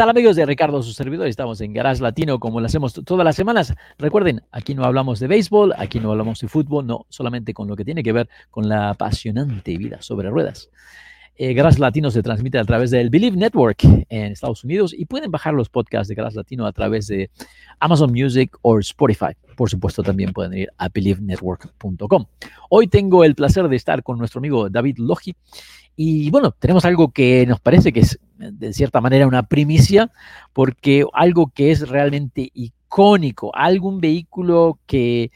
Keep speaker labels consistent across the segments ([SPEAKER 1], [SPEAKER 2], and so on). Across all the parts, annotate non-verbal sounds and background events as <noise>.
[SPEAKER 1] Tal amigos de Ricardo, su servidor? Estamos en Garage Latino como lo hacemos todas las semanas. Recuerden, aquí no hablamos de béisbol, aquí no hablamos de fútbol, no, solamente con lo que tiene que ver con la apasionante vida sobre ruedas. Eh, Garage Latino se transmite a través del Believe Network en Estados Unidos y pueden bajar los podcasts de Garage Latino a través de Amazon Music o Spotify. Por supuesto, también pueden ir a believenetwork.com. Hoy tengo el placer de estar con nuestro amigo David Logi. Y bueno, tenemos algo que nos parece que es de cierta manera una primicia, porque algo que es realmente icónico, algún vehículo que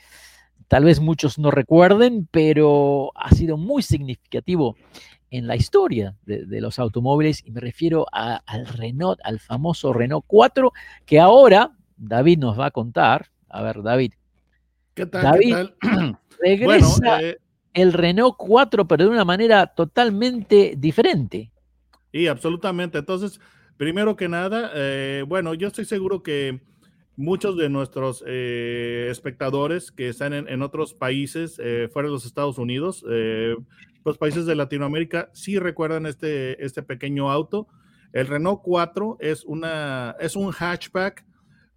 [SPEAKER 1] tal vez muchos no recuerden, pero ha sido muy significativo en la historia de, los automóviles y me refiero al Renault, al famoso Renault 4, que ahora David nos va a contar. A ver, David.
[SPEAKER 2] ¿Qué tal?
[SPEAKER 1] David,
[SPEAKER 2] ¿qué tal? <clears throat>
[SPEAKER 1] regresa
[SPEAKER 2] eh,
[SPEAKER 1] el Renault 4, pero de una manera totalmente diferente.
[SPEAKER 2] Y absolutamente. Entonces, primero que nada, eh, bueno, yo estoy seguro que muchos de nuestros eh, espectadores que están en, otros países eh, fuera de los Estados Unidos, los países de Latinoamérica, sí recuerdan este, este pequeño auto. El Renault 4 es, una, es un hatchback,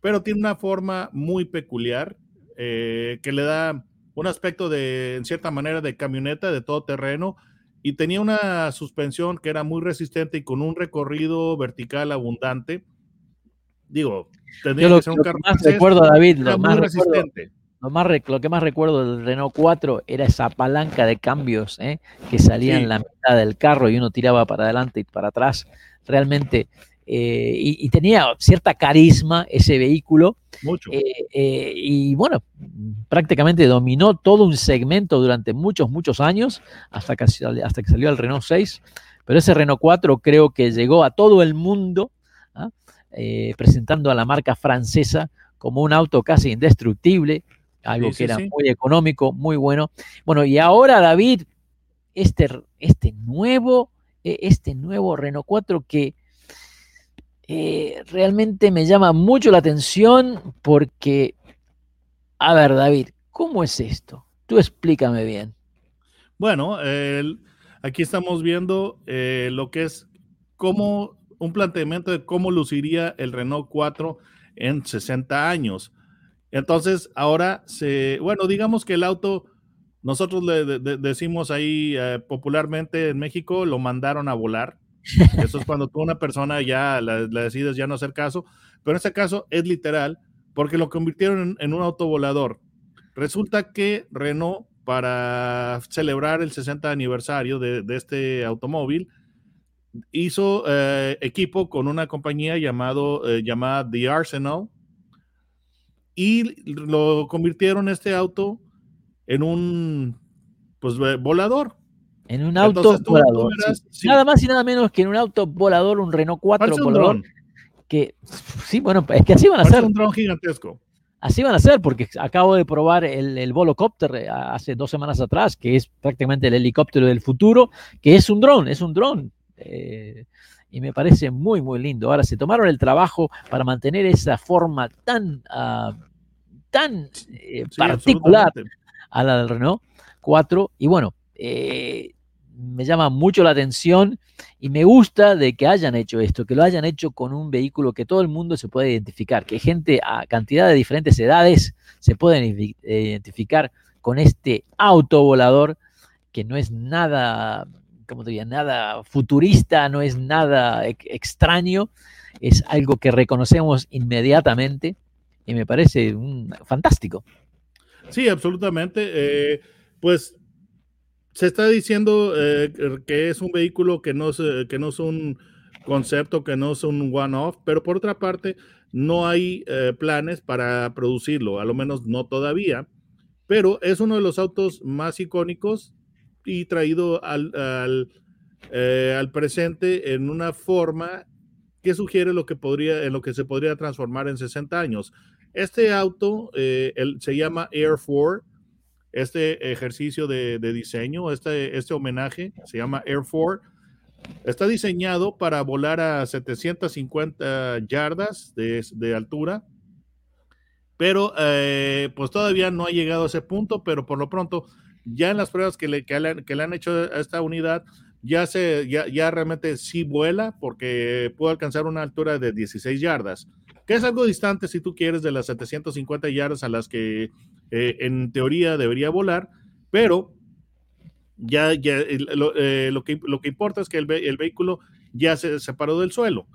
[SPEAKER 2] pero tiene una forma muy peculiar que le da un aspecto de, en cierta manera, de camioneta de todo terreno y tenía una suspensión que era muy resistente y con un recorrido vertical abundante. Digo,
[SPEAKER 1] tenía que ser un carro más recuerdo, David, lo más resistente. Lo, más, lo que más recuerdo del Renault 4 era esa palanca de cambios ¿eh? que salía en la mitad del carro y uno tiraba para adelante y para atrás. Realmente eh, y, tenía cierta carisma ese vehículo.
[SPEAKER 2] Mucho.
[SPEAKER 1] Eh, eh, y bueno, prácticamente dominó todo un segmento durante muchos, muchos años, hasta que, hasta que salió el Renault 6. Pero ese Renault 4 creo que llegó a todo el mundo, ¿ah? presentando a la marca francesa como un auto casi indestructible, algo que era muy económico, muy bueno. Bueno, y ahora David, este, este nuevo, este nuevo Renault 4 que eh, realmente me llama mucho la atención porque, a ver, David, ¿cómo es esto? Tú explícame bien.
[SPEAKER 2] Bueno, aquí estamos viendo eh, lo que es como un planteamiento de cómo luciría el Renault 4 en 60 años. Entonces, ahora se, bueno, digamos que el auto, nosotros le decimos ahí eh, popularmente en México, lo mandaron a volar eso es cuando tú una persona ya la, decides ya no hacer caso, pero en este caso es literal porque lo convirtieron en, un autovolador. Resulta que Renault, para celebrar el 60 aniversario de, este automóvil, hizo eh, equipo con una compañía llamado, eh, llamada The Arsenal y lo convirtieron este auto en un pues, volador.
[SPEAKER 1] En un auto volador. Nada más y nada menos que en un auto volador, un Renault 4 volador. Que sí, bueno, es que así van a ser.
[SPEAKER 2] un dron gigantesco.
[SPEAKER 1] Así van a ser, porque acabo de probar el, el Volocopter eh, hace dos semanas atrás, que es prácticamente el helicóptero del futuro, que es un dron, es un dron. Eh, y me parece muy, muy lindo. Ahora, se tomaron el trabajo para mantener esa forma tan, uh, tan eh, particular a la del Renault 4. Y bueno, eh, me llama mucho la atención y me gusta de que hayan hecho esto, que lo hayan hecho con un vehículo que todo el mundo se puede identificar, que gente a cantidad de diferentes edades se pueden identificar con este auto volador que no es nada, como diría, nada futurista, no es nada extraño, es algo que reconocemos inmediatamente y me parece fantástico.
[SPEAKER 2] Sí, absolutamente. Eh, pues se está diciendo eh, que es un vehículo que no, es, que no es un concepto, que no es un one-off, pero por otra parte, no hay eh, planes para producirlo, a lo menos no todavía, pero es uno de los autos más icónicos y traído al, al, eh, presente en una forma que sugiere lo que podría, en lo que se podría transformar en 60 años. Este auto se llama Air 4 este ejercicio de, diseño, este, este homenaje, se llama Air 4, está diseñado para volar a 750 yardas de, de altura, pero eh, pues todavía no ha llegado a ese punto, pero por lo pronto ya en las pruebas que le, que le, que le han hecho a esta unidad, ya, se, ya, ya realmente sí vuela porque puede alcanzar una altura de 16 yardas, que es algo distante si tú quieres de las 750 yardas a las que eh, en teoría debería volar, pero ya, ya lo, eh, lo, que, lo que importa es que el, el vehículo ya se separó del suelo.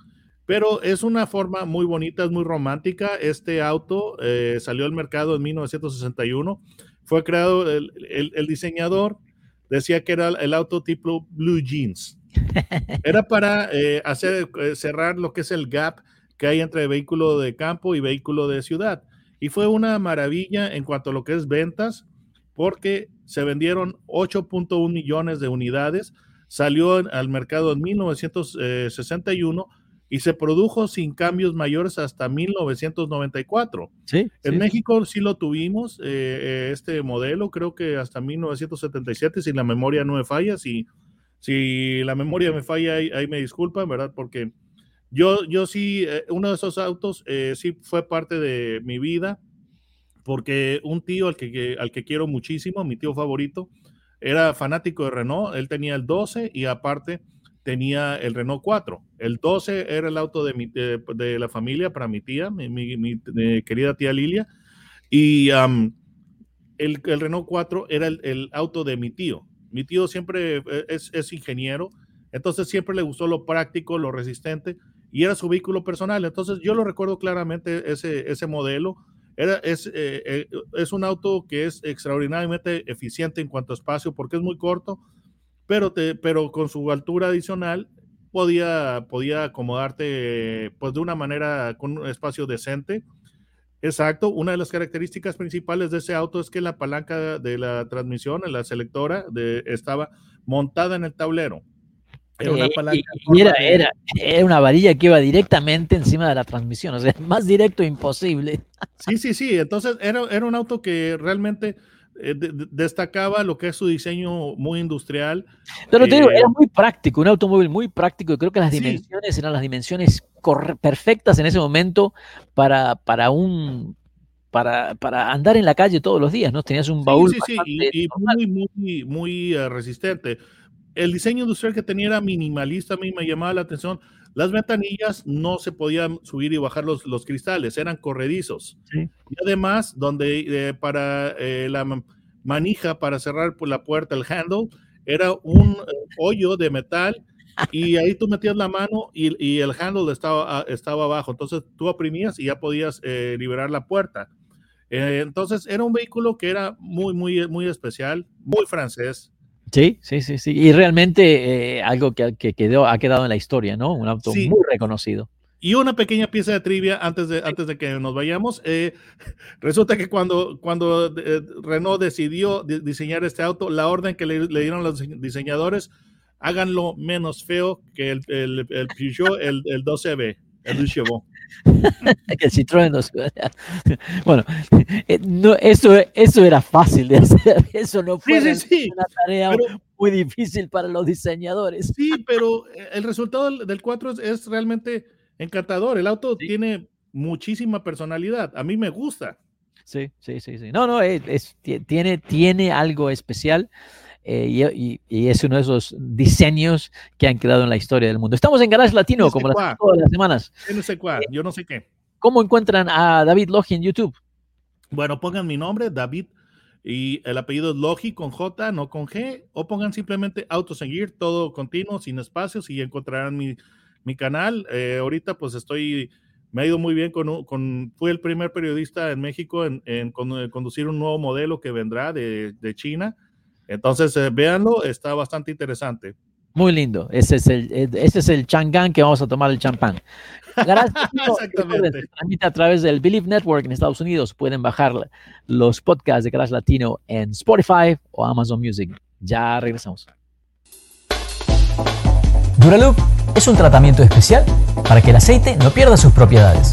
[SPEAKER 2] Pero es una forma muy bonita, es muy romántica. Este auto eh, salió al mercado en 1961. Fue creado, el, el, el, diseñador decía que era el auto tipo Blue Jeans. <laughs> Era para hacer, cerrar lo que es el gap que hay entre vehículo de campo y vehículo de ciudad. Y fue una maravilla en cuanto a lo que es ventas, porque se vendieron 8.1 millones de unidades. Salió al mercado en 1961 y se produjo sin cambios mayores hasta 1994.
[SPEAKER 1] Sí,
[SPEAKER 2] en
[SPEAKER 1] sí.
[SPEAKER 2] México sí lo tuvimos, eh, este modelo, creo que hasta 1977, si la memoria no me falla, si, si la memoria me falla, ahí, ahí me disculpan, ¿verdad? Porque yo, yo sí, eh, uno de esos autos eh, sí fue parte de mi vida, porque un tío al que, al que quiero muchísimo, mi tío favorito, era fanático de Renault, él tenía el 12 y aparte tenía el Renault 4. El 12 era el auto de, mi, de, de la familia para mi tía, mi, mi, mi querida tía Lilia. Y el, el, Renault 4 era el, el, auto de mi tío. Mi tío siempre es, es, ingeniero, entonces siempre le gustó lo práctico, lo resistente, y era su vehículo personal. Entonces yo lo recuerdo claramente ese, ese modelo. Era, es, eh, eh, es un auto que es extraordinariamente eficiente en cuanto a espacio porque es muy corto, pero, te, pero con su altura adicional podía, podía acomodarte pues de una manera con un espacio decente. Exacto, una de las características principales de ese auto es que la palanca de la transmisión, la selectora, estaba montada en el tablero.
[SPEAKER 1] Era una palanca. Y, y era, era, era, una varilla que iba directamente encima de la transmisión, o sea, <laughs> más directo imposible.
[SPEAKER 2] Sí, sí, sí. Entonces era, era un auto que realmente eh, de, de, destacaba lo que es su diseño muy industrial.
[SPEAKER 1] Pero te digo, eh, era muy práctico, un automóvil muy práctico. Y creo que las dimensiones sí. eran las dimensiones perfectas en ese momento para, para un para, para, andar en la calle todos los días, ¿no? Tenías un baúl.
[SPEAKER 2] Sí, sí, sí. Y, y, muy, muy, muy uh, resistente. El diseño industrial que tenía era minimalista, a mí me llamaba la atención. Las ventanillas no se podían subir y bajar los, los cristales, eran corredizos.
[SPEAKER 1] Sí.
[SPEAKER 2] Y además, donde eh, para eh, la manija para cerrar la puerta, el handle, era un hoyo de metal y ahí tú metías la mano y, y el handle estaba, estaba abajo. Entonces tú oprimías y ya podías eh, liberar la puerta. Eh, entonces era un vehículo que era muy, muy, muy especial, muy francés.
[SPEAKER 1] Sí, sí, sí, sí. Y realmente eh, algo que, que, quedó, ha quedado en la historia, ¿no? Un auto sí. muy reconocido.
[SPEAKER 2] Y una pequeña pieza de trivia antes de, antes de que nos vayamos. Eh, <laughs> resulta que cuando, cuando eh, Renault decidió de, diseñar este auto, la orden que le, le, dieron los diseñadores, háganlo menos feo que el, el, el Peugeot, el, el 12B, el Chevaux. <laughs>
[SPEAKER 1] que el Citroën no <laughs> Bueno, eh, no, eso, eso era fácil de <laughs> hacer. Eso no fue
[SPEAKER 2] sí, sí, sí.
[SPEAKER 1] una tarea pero, muy difícil para los diseñadores.
[SPEAKER 2] Sí, pero el resultado del, del 4 es, es realmente encantador. El auto tiene muchísima personalidad. A mí me gusta.
[SPEAKER 1] Sí, sí, sí, sí. No, no, es, es tiene, tiene algo especial. Eh, y, y, es uno de esos diseños que han quedado en la historia del mundo. Estamos en Garage Latino,
[SPEAKER 2] no sé
[SPEAKER 1] como las, todas las semanas.
[SPEAKER 2] Yo no sé cuál, yo no sé qué.
[SPEAKER 1] ¿Cómo encuentran a David Logi en YouTube?
[SPEAKER 2] Bueno, pongan mi nombre, David, y el apellido es Logi con J, no con G, o pongan simplemente Autoseguir, todo continuo, sin espacios, y encontrarán mi, mi canal. Eh, ahorita pues estoy, me ha ido muy bien con, con fui el primer periodista en México en, en, en conducir un nuevo modelo que vendrá de, de China. Entonces, eh, véanlo, está bastante interesante.
[SPEAKER 1] Muy lindo. Ese es el, ese es el changán que vamos a tomar el champán. Gracias. <laughs>
[SPEAKER 2] Exactamente.
[SPEAKER 1] A través del Believe Network en Estados Unidos. Pueden bajar los podcasts de Garage Latino en Spotify o Amazon Music. Ya regresamos.
[SPEAKER 3] Duraloop es un tratamiento especial para que el aceite no pierda sus propiedades.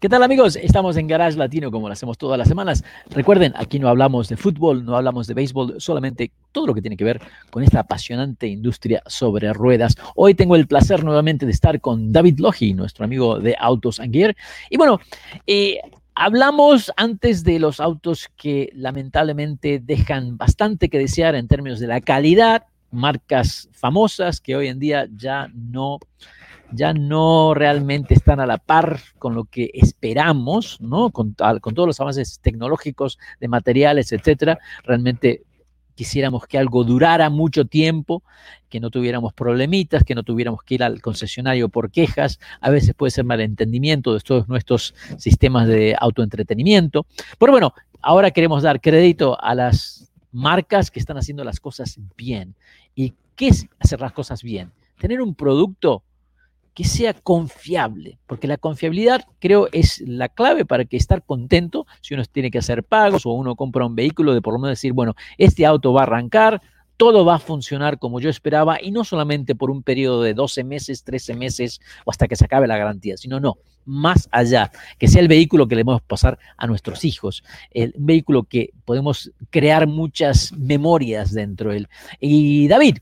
[SPEAKER 1] ¿Qué tal amigos? Estamos en Garage Latino como lo hacemos todas las semanas. Recuerden, aquí no hablamos de fútbol, no hablamos de béisbol, solamente todo lo que tiene que ver con esta apasionante industria sobre ruedas. Hoy tengo el placer nuevamente de estar con David Logi, nuestro amigo de Autos Gear. Y bueno, eh, hablamos antes de los autos que lamentablemente dejan bastante que desear en términos de la calidad, marcas famosas que hoy en día ya no ya no realmente están a la par con lo que esperamos, ¿no? Con, todos los avances tecnológicos de materiales, etcétera. Realmente quisiéramos que algo durara mucho tiempo, que no tuviéramos problemitas, que no tuviéramos que ir al concesionario por quejas. A veces puede ser malentendimiento de todos nuestros sistemas de autoentretenimiento. Pero bueno, ahora queremos dar crédito a las marcas que están haciendo las cosas bien. ¿Y qué es hacer las cosas bien? Tener un producto que sea confiable, porque la confiabilidad creo es la clave para que estar contento si uno tiene que hacer pagos o uno compra un vehículo de por lo menos decir, bueno, este auto va a arrancar, todo va a funcionar como yo esperaba y no solamente por un periodo de 12 meses, 13 meses o hasta que se acabe la garantía, sino no, más allá, que sea el vehículo que le podemos pasar a nuestros hijos, el vehículo que podemos crear muchas memorias dentro de él. Y David,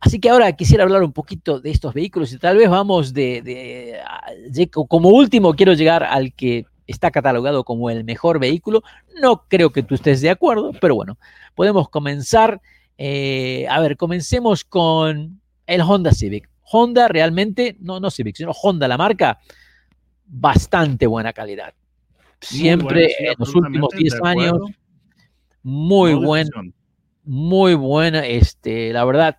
[SPEAKER 1] Así que ahora quisiera hablar un poquito de estos vehículos y tal vez vamos de, como último quiero llegar al que está catalogado como el mejor vehículo. No creo que tú estés de acuerdo, pero bueno, podemos comenzar. Eh, a ver, comencemos con el Honda Civic. Honda realmente, no, no Civic, sino Honda, la marca, bastante buena calidad. Siempre en los últimos 10 años, muy buena, muy buena, este, la verdad,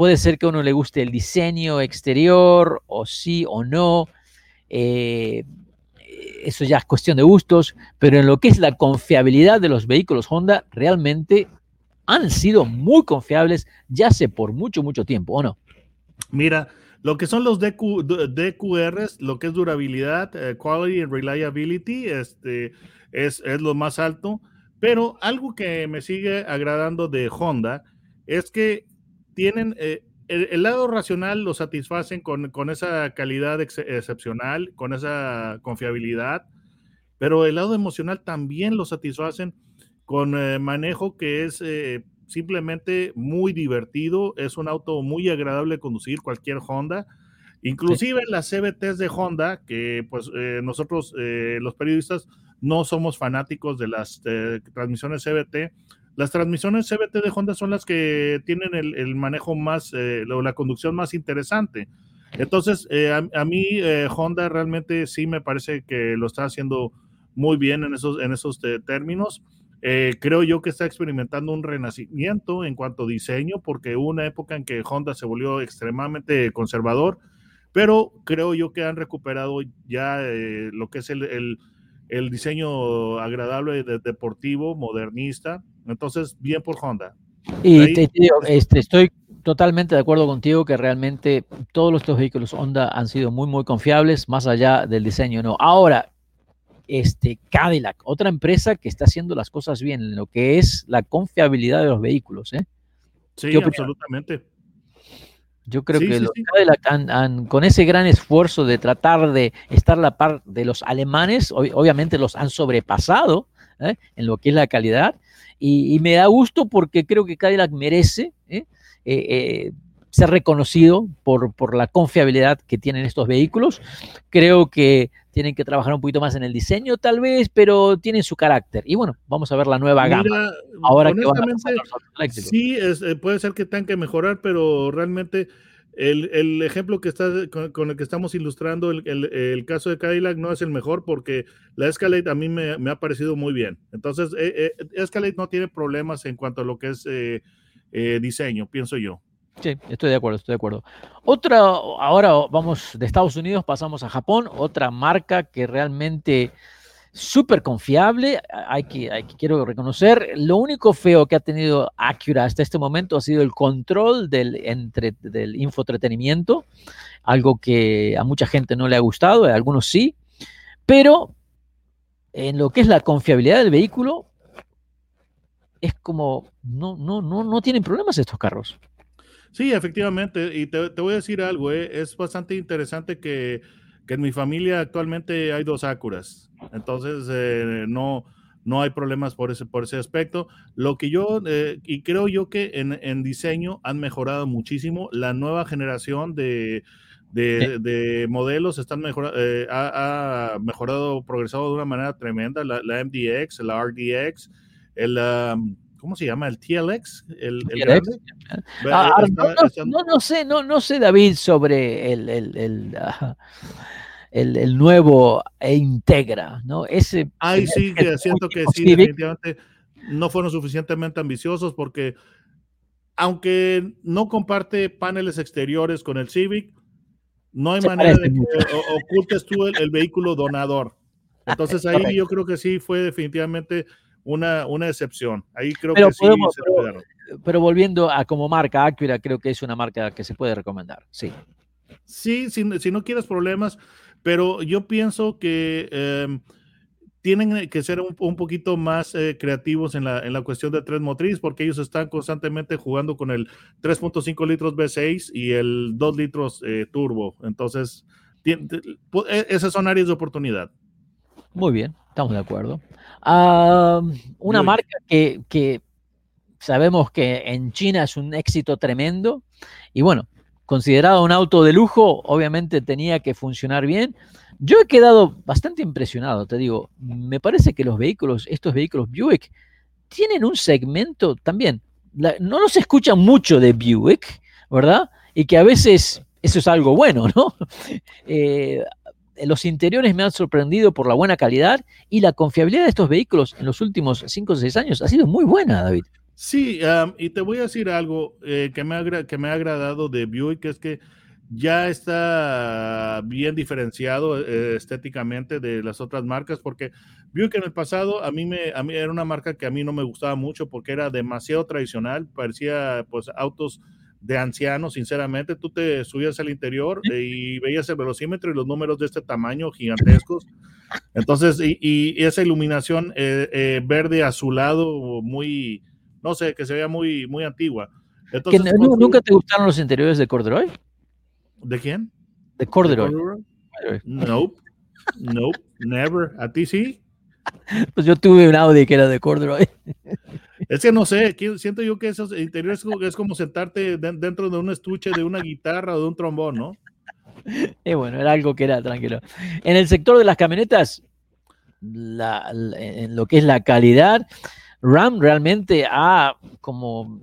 [SPEAKER 1] Puede ser que a uno le guste el diseño exterior, o sí o no. Eh, eso ya es cuestión de gustos, pero en lo que es la confiabilidad de los vehículos Honda, realmente han sido muy confiables ya hace por mucho, mucho tiempo, ¿o no?
[SPEAKER 2] Mira, lo que son los DQRs, lo que es durabilidad, eh, quality and reliability, este, es, es, lo más alto. Pero algo que me sigue agradando de Honda es que tienen, eh, el, lado racional lo satisfacen con, con esa calidad excepcional, con esa confiabilidad, pero el lado emocional también lo satisfacen con eh, manejo que es eh, simplemente muy divertido, es un auto muy agradable de conducir, cualquier Honda. Inclusive las CBTs de Honda, que pues nosotros los periodistas no somos fanáticos de las transmisiones CBT, las transmisiones CBT de Honda son las que tienen el, manejo más, eh, la conducción más interesante. Entonces, eh, a, mí eh, Honda realmente sí me parece que lo está haciendo muy bien en esos, en esos términos. creo yo que está experimentando un renacimiento en cuanto a diseño, porque hubo una época en que Honda se volvió extremadamente conservador, pero creo yo que han recuperado ya lo que es el diseño agradable de, deportivo, modernista. Entonces, bien por Honda.
[SPEAKER 1] Y te, digo, este, estoy totalmente de acuerdo contigo que realmente todos estos vehículos Honda han sido muy, muy confiables, más allá del diseño, ¿no? Ahora, este, Cadillac, otra empresa que está haciendo las cosas bien en lo que es la confiabilidad de los vehículos, ¿eh?
[SPEAKER 2] Sí, absolutamente.
[SPEAKER 1] Yo creo que los Cadillac han, con ese gran esfuerzo de tratar de estar a la par de los alemanes, obviamente los han sobrepasado ¿eh? en lo que es la calidad. Y, me da gusto porque creo que Cadillac merece ¿eh? Eh, ser reconocido por, por, la confiabilidad que tienen estos vehículos. Creo que tienen que trabajar un poquito más en el diseño, tal vez, pero tienen su carácter. Y bueno, vamos a ver la nueva gama.
[SPEAKER 2] Ahora que Sí, eh, puede ser que tengan que mejorar, pero realmente el, ejemplo que está con, el que estamos ilustrando, el, caso de Cadillac no es el mejor porque la Escalade a mí me, ha parecido muy bien. Entonces, eh, eh, Escalade no tiene problemas en cuanto a lo que es diseño, pienso yo.
[SPEAKER 1] Sí, estoy de acuerdo, estoy de acuerdo. Otra, ahora vamos de Estados Unidos, pasamos a Japón, otra marca que realmente súper confiable, hay que, hay que, quiero reconocer. Lo único feo que ha tenido Acura hasta este momento ha sido el control del, entre, del infotretenimiento, algo que a mucha gente no le ha gustado, a algunos sí. pero en lo que es la confiabilidad del vehículo, es como, no, no, no, no tienen problemas estos carros.
[SPEAKER 2] Sí, efectivamente, y te, te voy a decir algo, eh, es bastante interesante que, que, en mi familia actualmente hay dos Acuras, entonces eh, no, no hay problemas por ese, por ese aspecto. Lo que yo, eh, y creo yo que en, en, diseño han mejorado muchísimo, la nueva generación de, de, de modelos están mejor, eh, ha, ha, mejorado, progresado de una manera tremenda, la, la MDX, la RDX, el... Um, ¿cómo se llama? El TLX, el, el.
[SPEAKER 1] Ah, no, no, no, sé, no, no sé, David, sobre el, el, el, el nuevo e Integra, ¿no? Ese.
[SPEAKER 2] Ay, sí, que siento que sí, Civic. definitivamente no fueron suficientemente ambiciosos porque, aunque no comparte paneles exteriores con el Civic, no hay se manera de que ocultes tú el, vehículo donador. <laughs> Entonces ahí yo creo que sí fue definitivamente una, una excepción. Ahí creo
[SPEAKER 1] pero
[SPEAKER 2] que sí se
[SPEAKER 1] pero, pero, volviendo a como marca Acura, creo que es una marca que se puede recomendar. Sí.
[SPEAKER 2] Sí, si, si no quieres problemas, pero yo pienso que eh, tienen que ser un, un poquito más eh, creativos en la, en la cuestión de tres motriz, porque ellos están constantemente jugando con el 3.5 litros V6 y el 2 litros eh, turbo. Entonces, tiene, esas son áreas de oportunidad.
[SPEAKER 1] Muy bien, estamos de acuerdo. Uh, una marca que, que, sabemos que en China es un éxito tremendo y bueno, considerado un auto de lujo, obviamente tenía que funcionar bien. Yo he quedado bastante impresionado, te digo, me parece que los vehículos, estos vehículos Buick, tienen un segmento también, la, no nos escucha mucho de Buick, ¿verdad? Y que a veces eso es algo bueno, ¿no? <laughs> Eh, los interiores me han sorprendido por la buena calidad y la confiabilidad de estos vehículos en los últimos 5 o 6 años ha sido muy buena, David.
[SPEAKER 2] Sí, um, y te voy a decir algo eh, que, me ha, que me ha agradado de Buick, es que ya está bien diferenciado eh, estéticamente de las otras marcas, porque Buick en el pasado a mí, me, a mí era una marca que a mí no me gustaba mucho porque era demasiado tradicional, parecía pues autos de ancianos, sinceramente. Tú te subías al interior y veías el velocímetro y los números de este tamaño gigantescos. Entonces, y, y esa iluminación eh, eh, verde azulado, muy, no sé, que se veía muy, muy antigua.
[SPEAKER 1] Entonces, ¿Que no, ¿Nunca te gustaron los interiores de Corduroy?
[SPEAKER 2] ¿De quién?
[SPEAKER 1] De Corduroy.
[SPEAKER 2] ¿De Corduroy? Nope, nope, never. ¿A ti sí?
[SPEAKER 1] Pues yo tuve un Audi que era de Corduroy. <laughs>
[SPEAKER 2] Es que no sé, siento yo que esos interiores es como sentarte dentro de un estuche de una guitarra o de un trombón, ¿no?
[SPEAKER 1] Y <laughs> bueno, era algo que era tranquilo. En el sector de las camionetas, en lo que es la calidad, Ram realmente ha como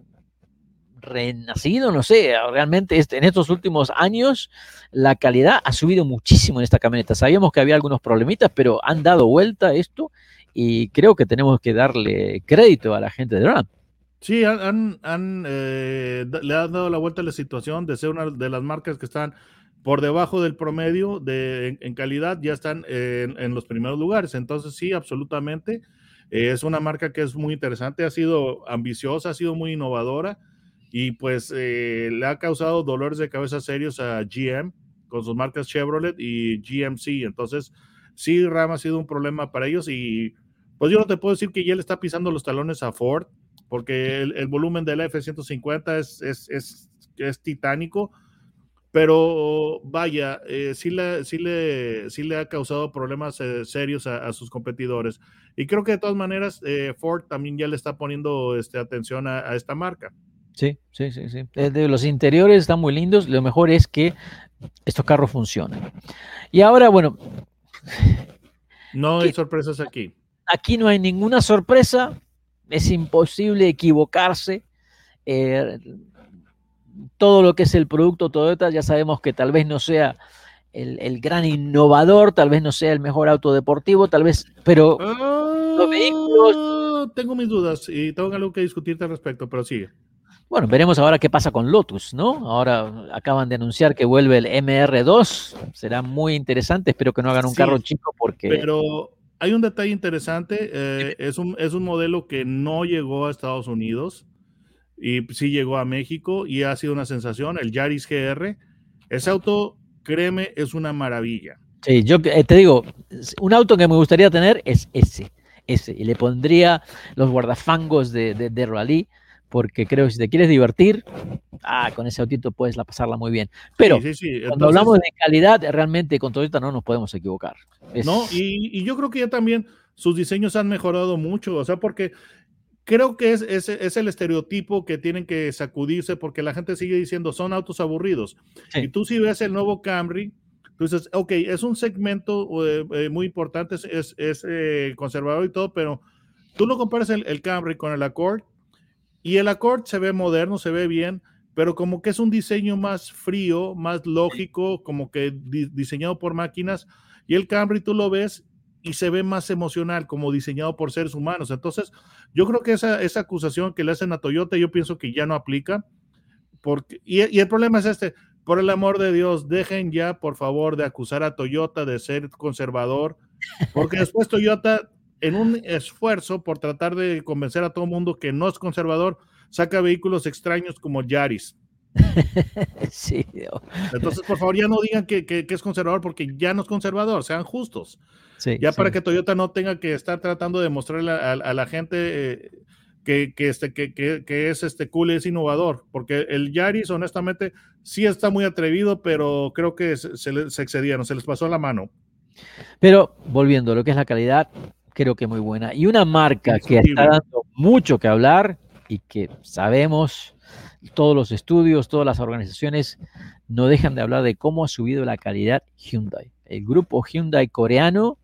[SPEAKER 1] renacido, no sé, realmente este, en estos últimos años la calidad ha subido muchísimo en esta camioneta. Sabíamos que había algunos problemitas, pero han dado vuelta esto y creo que tenemos que darle crédito a la gente de Ram.
[SPEAKER 2] Sí, han, han eh, le han dado la vuelta a la situación de ser una de las marcas que están por debajo del promedio de, en, en calidad, ya están en, en, los primeros lugares. Entonces, sí, absolutamente. Eh, es una marca que es muy interesante, ha sido ambiciosa, ha sido muy innovadora y pues eh, le ha causado dolores de cabeza serios a GM con sus marcas Chevrolet y GMC. Entonces, sí, Ram ha sido un problema para ellos y pues yo no te puedo decir que ya le está pisando los talones a Ford, porque el, el volumen de la F-150 es, es, es, es, titánico, pero vaya, eh, sí, le, sí, le, sí le ha causado problemas eh, serios a, a, sus competidores. Y creo que de todas maneras eh, Ford también ya le está poniendo este, atención a, a esta marca.
[SPEAKER 1] Sí, sí, sí, sí. De los interiores están muy lindos. Lo mejor es que estos carros funcionan. Y ahora, bueno.
[SPEAKER 2] No hay sorpresas aquí.
[SPEAKER 1] Aquí no hay ninguna sorpresa. Es imposible equivocarse. Eh, todo lo que es el producto Toyota, ya sabemos que tal vez no sea el, el, gran innovador, tal vez no sea el mejor auto deportivo, tal vez, pero
[SPEAKER 2] los vehículos. Tengo mis dudas y tengo algo que discutirte al respecto, pero sigue.
[SPEAKER 1] Bueno, veremos ahora qué pasa con Lotus, ¿no? Ahora acaban de anunciar que vuelve el MR2. Será muy interesante. Espero que no hagan un sí, carro chico porque.
[SPEAKER 2] Pero hay un detalle interesante. Eh, es, un, es un modelo que no llegó a Estados Unidos y sí llegó a México y ha sido una sensación. El Yaris GR. Ese auto, créeme, es una maravilla.
[SPEAKER 1] Sí, yo te digo, un auto que me gustaría tener es ese, ese. Y le pondría los guardafangos de, de, de rally, porque creo que si te quieres divertir, ah, con ese autito puedes la pasarla muy bien. Pero
[SPEAKER 2] Sí, sí, sí.
[SPEAKER 1] cuando
[SPEAKER 2] Entonces,
[SPEAKER 1] hablamos de calidad, realmente con Toyota no nos podemos equivocar. Es-
[SPEAKER 2] No, y, y yo creo que ya también sus diseños han mejorado mucho, o sea, porque creo que es, es, es el estereotipo que tienen que sacudirse porque la gente sigue diciendo son autos aburridos. Y tú si ves el nuevo Camry, dices, ok, es un segmento eh, eh, muy importante, es, es, es, eh, conservador y todo, pero tú lo comparas el, el Camry con el Accord y el Accord se ve moderno, se ve bien, pero como que es un diseño más frío, más lógico, como que di- diseñado por máquinas. Y el Camry tú lo ves y se ve más emocional, como diseñado por seres humanos. Entonces, yo creo que esa, esa acusación que le hacen a Toyota, yo pienso que ya no aplica. Porque, y, y el problema es este, por el amor de Dios, dejen ya, por favor, de acusar a Toyota de ser conservador, porque después Toyota, en un esfuerzo por tratar de convencer a todo el mundo que no es conservador, saca vehículos extraños como Yaris. <laughs>
[SPEAKER 1] sí,
[SPEAKER 2] Entonces, por favor, ya no digan que, que- que es conservador porque ya no es conservador, sean justos.
[SPEAKER 1] sí,
[SPEAKER 2] Ya
[SPEAKER 1] sí.
[SPEAKER 2] para que Toyota no tenga que estar tratando de mostrarle a, a la gente eh, que, que, este, que, es este cool, es innovador, porque el Yaris, honestamente, sí está muy atrevido, pero creo que se, se se excedieron, se les pasó la mano.
[SPEAKER 1] Pero volviendo a lo que es la calidad, creo que muy buena. Y una marca que está dando mucho que hablar y que sabemos, todos los estudios, todas las organizaciones no dejan de hablar de cómo ha subido la calidad Hyundai. El grupo Hyundai coreano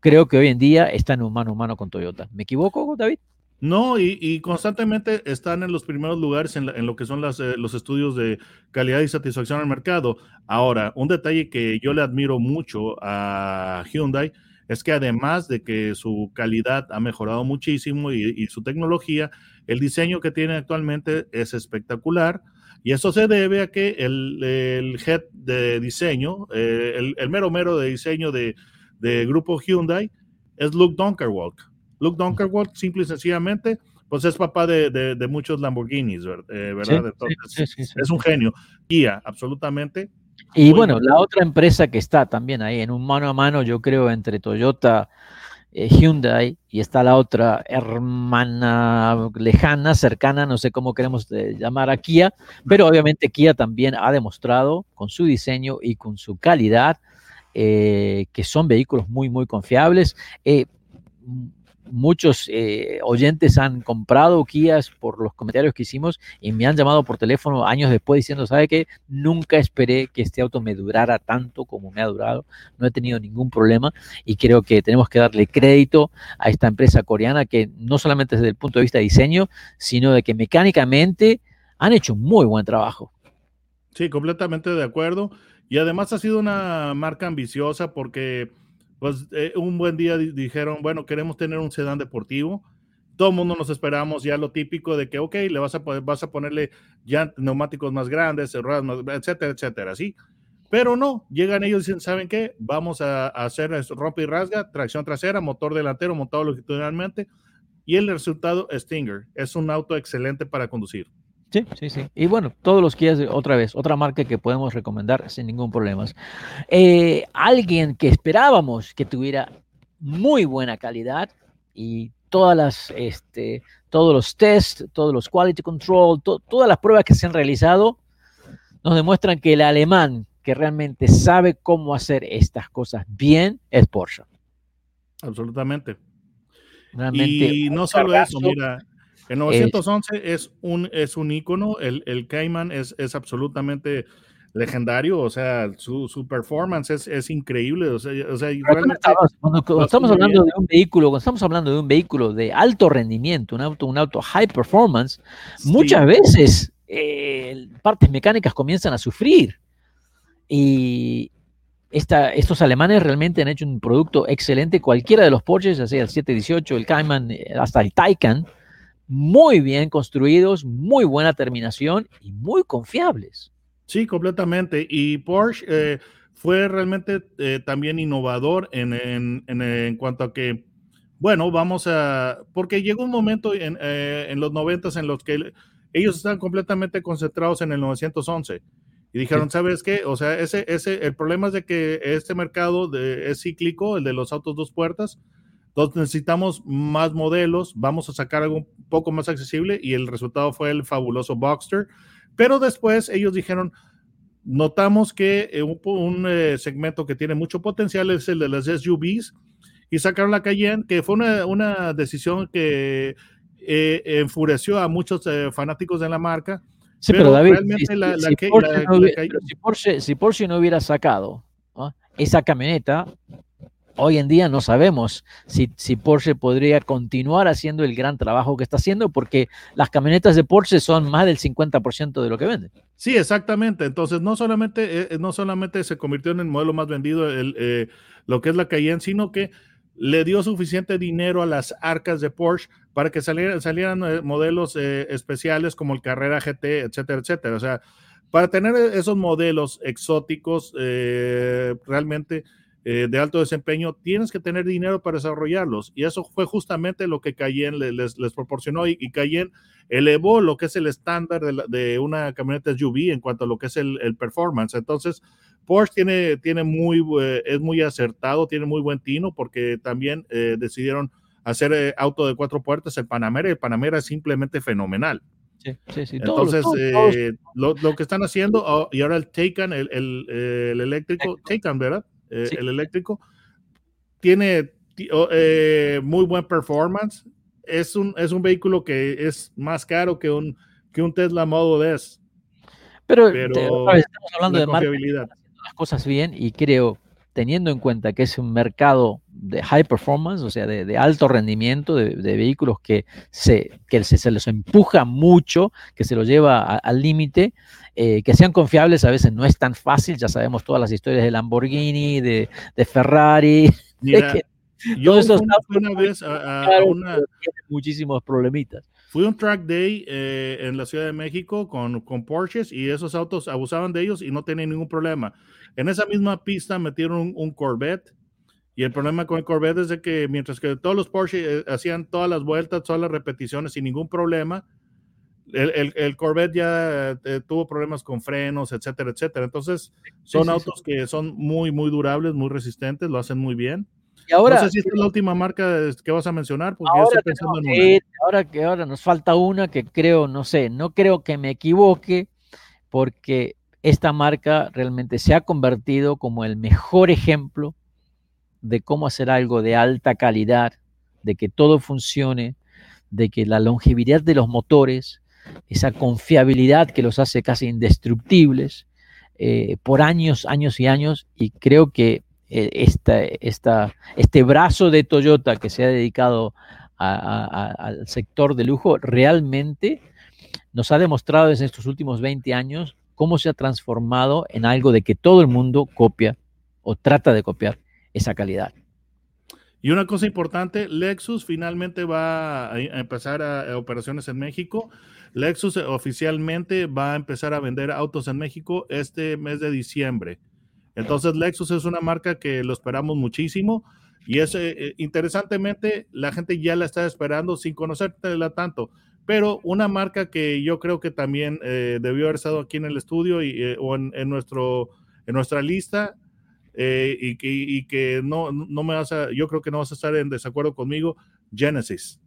[SPEAKER 1] creo que hoy en día está en un mano a mano con Toyota. ¿Me equivoco, David?
[SPEAKER 2] No, y, y constantemente están en los primeros lugares en, la- en lo que son las, eh, los estudios de calidad y satisfacción al mercado. Ahora, un detalle que yo le admiro mucho a Hyundai es que además de que su calidad ha mejorado muchísimo y, y su tecnología, el diseño que tiene actualmente es espectacular. Y eso se debe a que el, el head de diseño, eh, el, el mero mero de diseño de, de grupo Hyundai, es Luke Dunkerwalk. Luke Dunkerwalk, simple y sencillamente, pues es papá de, de- de muchos Lamborghinis, eh, ¿verdad?
[SPEAKER 1] Sí,
[SPEAKER 2] Entonces,
[SPEAKER 1] sí, sí, sí,
[SPEAKER 2] es un genio. Guía, absolutamente.
[SPEAKER 1] Y
[SPEAKER 2] Muy
[SPEAKER 1] bueno, la otra empresa que está también ahí en un mano a mano, yo creo, entre Toyota, eh, Hyundai y está la otra hermana lejana, cercana, no sé cómo queremos eh, llamar a Kia, pero obviamente Kia también ha demostrado con su diseño y con su calidad eh, que son vehículos muy, muy confiables. Muchos eh, oyentes han comprado Kias por los comentarios que hicimos y me han llamado por teléfono años después diciendo, ¿sabe qué? Nunca esperé que este auto me durara tanto como me ha durado. No he tenido ningún problema y creo que tenemos que darle crédito a esta empresa coreana que no solamente desde el punto de vista de diseño, sino de que mecánicamente han hecho un muy buen trabajo.
[SPEAKER 2] Sí, completamente de acuerdo. Y además ha sido una marca ambiciosa porque, pues, eh, un buen día di- dijeron, bueno, queremos tener un sedán deportivo. Todo el mundo nos esperamos ya lo típico de que, ok, le vas a, vas a ponerle ya neumáticos más grandes, ruedas más, etcétera, etcétera, ¿sí? Pero no, llegan ellos y dicen, ¿saben qué? Vamos a, a hacer rompe y rasga, tracción trasera, motor delantero montado longitudinalmente. Y el resultado, Stinger, es un auto excelente para conducir.
[SPEAKER 1] Sí, sí, sí. Y bueno, todos los Kias, otra vez, otra marca que podemos recomendar sin ningún problema. Eh, alguien que esperábamos que tuviera muy buena calidad y todas las, este, todos los tests, todos los quality control, to- todas las pruebas que se han realizado nos demuestran que el alemán que realmente sabe cómo hacer estas cosas bien es Porsche.
[SPEAKER 2] Absolutamente.
[SPEAKER 1] Realmente
[SPEAKER 2] Y no solo eso, mira, el 911 es un, es un ícono, el, el Cayman es, es absolutamente legendario, o sea, su, su performance es, es increíble, o sea, o sea,
[SPEAKER 1] estamos- cuando, cuando estamos hablando de un vehículo, cuando estamos hablando de un vehículo de alto rendimiento, un auto, un auto high performance,
[SPEAKER 2] sí,
[SPEAKER 1] muchas veces eh, partes mecánicas comienzan a sufrir. Y esta, estos alemanes realmente han hecho un producto excelente. Cualquiera de los Porsches, ya sea el 718, el Cayman, eh, hasta el Taycan, muy bien construidos, muy buena terminación y muy confiables.
[SPEAKER 2] Sí, completamente. Y Porsche eh, fue realmente eh, también innovador en, en, en, en cuanto a que, bueno, vamos a, porque llegó un momento en, eh, en los noventas en los que ellos estaban completamente concentrados en el 911. Y dijeron, ¿sabes qué? O sea, ese, ese, el problema es de que este mercado de, es cíclico, el de los autos dos puertas. Entonces necesitamos más modelos, vamos a sacar algo un poco más accesible y el resultado fue el fabuloso Boxster. Pero después ellos dijeron, notamos que eh, un, un eh, segmento que tiene mucho potencial es el de las SUVs y sacaron la Cayenne, que fue una, una decisión que eh, enfureció a muchos eh, fanáticos de la marca.
[SPEAKER 1] Sí, pero,
[SPEAKER 2] Pero
[SPEAKER 1] David, si, Porsche no hubiera- si Porsche no sacado ¿no? esa camioneta, hoy en día no sabemos si, si Porsche podría continuar haciendo el gran trabajo que está haciendo, porque las camionetas de Porsche son más del 50% de lo que venden.
[SPEAKER 2] Sí, exactamente. Entonces, no solamente, eh, no solamente se convirtió en el modelo más vendido, el, eh, lo que es la Cayenne, sino que le dio suficiente dinero a las arcas de Porsche para que salieran, salieran eh, modelos eh, especiales como el Carrera GT, etcétera, etcétera. O sea, para tener esos modelos exóticos eh, realmente eh, de alto desempeño, tienes que tener dinero para desarrollarlos. Y eso fue justamente lo que Cayenne le- les, les proporcionó y, y Cayenne elevó lo que es el estándar de, la- de una camioneta SUV en cuanto a lo que es el, el performance. Entonces, Porsche tiene, tiene muy, eh, es muy acertado, tiene muy buen tino porque también eh, decidieron hacer auto de cuatro puertas, el Panamera, y el Panamera es simplemente fenomenal.
[SPEAKER 1] Sí, sí, sí.
[SPEAKER 2] Entonces,
[SPEAKER 1] todos- todos-
[SPEAKER 2] lo, lo que están haciendo, oh, y ahora el Taycan, el, el, el eléctrico, Taycan, ¿verdad? Eh,
[SPEAKER 1] Sí.
[SPEAKER 2] El eléctrico, tiene ti- eh, muy buen performance. Es un, es un vehículo que es más caro que un, que un Tesla Model S.
[SPEAKER 1] pero, te- estamos hablando
[SPEAKER 2] la
[SPEAKER 1] de
[SPEAKER 2] confiabilidad.
[SPEAKER 1] las cosas bien y creo, teniendo en cuenta que es un mercado de high performance, o sea, de, de alto rendimiento, de, de vehículos que, se, que se, se los empuja mucho, que se los lleva a- al límite, eh, que sean confiables a veces no es tan fácil, ya sabemos todas las historias de Lamborghini, de, de Ferrari, <laughs>
[SPEAKER 2] Mira,
[SPEAKER 1] que
[SPEAKER 2] yo fui una, una vez a, a- una,
[SPEAKER 1] muchísimos problemitas.
[SPEAKER 2] Fui a un track day eh, en la Ciudad de México con, con Porsches y esos autos abusaban de ellos y no tenían ningún problema. En esa misma pista metieron un, un Corvette y el problema con el Corvette es de que mientras que todos los Porsche eh, hacían todas las vueltas, todas las repeticiones sin ningún problema, el, el- el Corvette ya eh, tuvo problemas con frenos, etcétera, etcétera. Entonces son
[SPEAKER 1] sí, sí.
[SPEAKER 2] autos que son muy, muy durables, muy resistentes, lo hacen muy bien.
[SPEAKER 1] Y ahora,
[SPEAKER 2] no sé si esta es la última marca que vas a mencionar, porque yo estoy pensando en una.
[SPEAKER 1] que ir, ahora que ahora nos falta una que creo, no sé, no creo que me equivoque, porque esta marca realmente se ha convertido como el mejor ejemplo de cómo hacer algo de alta calidad, de que todo funcione, de que la longevidad de los motores, esa confiabilidad que los hace casi indestructibles eh, por años, años y años, y creo que eh, este brazo de Toyota que se ha dedicado al sector de lujo realmente nos ha demostrado en estos últimos 20 años cómo se ha transformado en algo de que todo el mundo copia o trata de copiar esa calidad.
[SPEAKER 2] Y una cosa importante, Lexus finalmente va a empezar a, operaciones en México. Lexus eh, oficialmente va a empezar a vender autos en México este mes de diciembre. Entonces Lexus es una marca que lo esperamos muchísimo y es eh, eh, interesantemente la gente ya la está esperando sin conocértela tanto. Pero una marca que yo creo que también eh, debió haber estado aquí en el estudio y, eh, o en, en nuestro, en nuestra lista eh, y, que, y que no, no me vas a, yo creo que no vas a estar en desacuerdo conmigo, Genesis.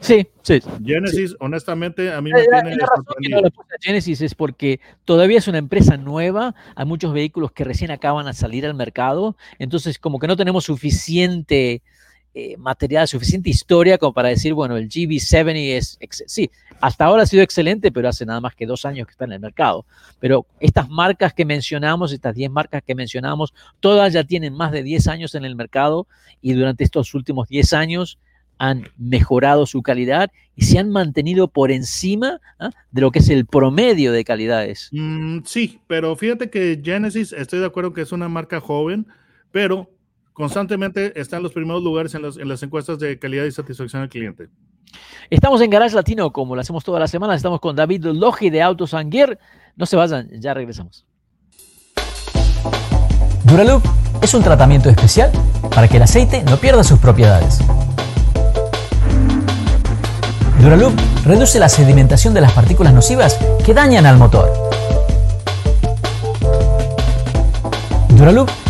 [SPEAKER 1] Sí, sí.
[SPEAKER 2] Genesis, honestamente, a mí me
[SPEAKER 1] La,
[SPEAKER 2] tiene
[SPEAKER 1] la razón que no le puse a Genesis es porque todavía es una empresa nueva, hay muchos vehículos que recién acaban de salir al mercado, entonces como que no tenemos suficiente eh, material, suficiente historia como para decir, bueno, el GB70 es, sí, hasta ahora ha sido excelente, pero hace nada más que dos años que está en el mercado. Pero estas marcas que mencionamos, estas 10 marcas que mencionamos, todas ya tienen más de 10 años en el mercado y durante estos últimos 10 años han mejorado su calidad y se han mantenido por encima ¿ah? de lo que es el promedio de calidades.
[SPEAKER 2] Mm, sí, pero fíjate que Genesis, estoy de acuerdo que es una marca joven, pero constantemente está en los primeros lugares en las, en las encuestas de calidad y satisfacción al cliente.
[SPEAKER 1] Estamos en Garage Latino, como lo hacemos todas las semanas. Estamos con David Logi de Autos Anguer. No se vayan, ya regresamos.
[SPEAKER 3] Duraloop es un tratamiento especial para que el aceite no pierda sus propiedades. Duraloop reduce la sedimentación de las partículas nocivas que dañan al motor.
[SPEAKER 1] Duraloop